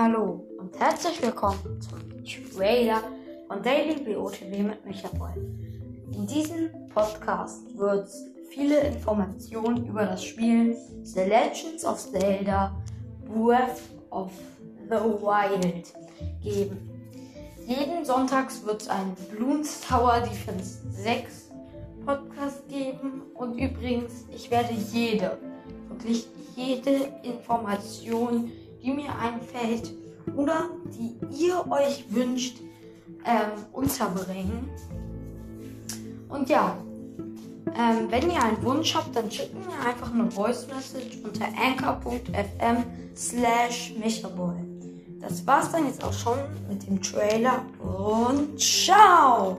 Hallo und herzlich willkommen zum Trailer von Daily BOTW mit Michael. In diesem Podcast wird es viele Informationen über das Spiel The Legends of Zelda Breath of the Wild geben. Jeden Sonntags wird es einen Bloons Tower Defense 6 Podcast geben und übrigens, ich werde jede, wirklich jede Information die mir einfällt oder die ihr euch wünscht, ähm, unterbringen. Und ja, ähm, wenn ihr einen Wunsch habt, dann schickt mir einfach eine Voice Message unter anchor.fm slash michaboy. Das war's dann jetzt auch schon mit dem Trailer und ciao!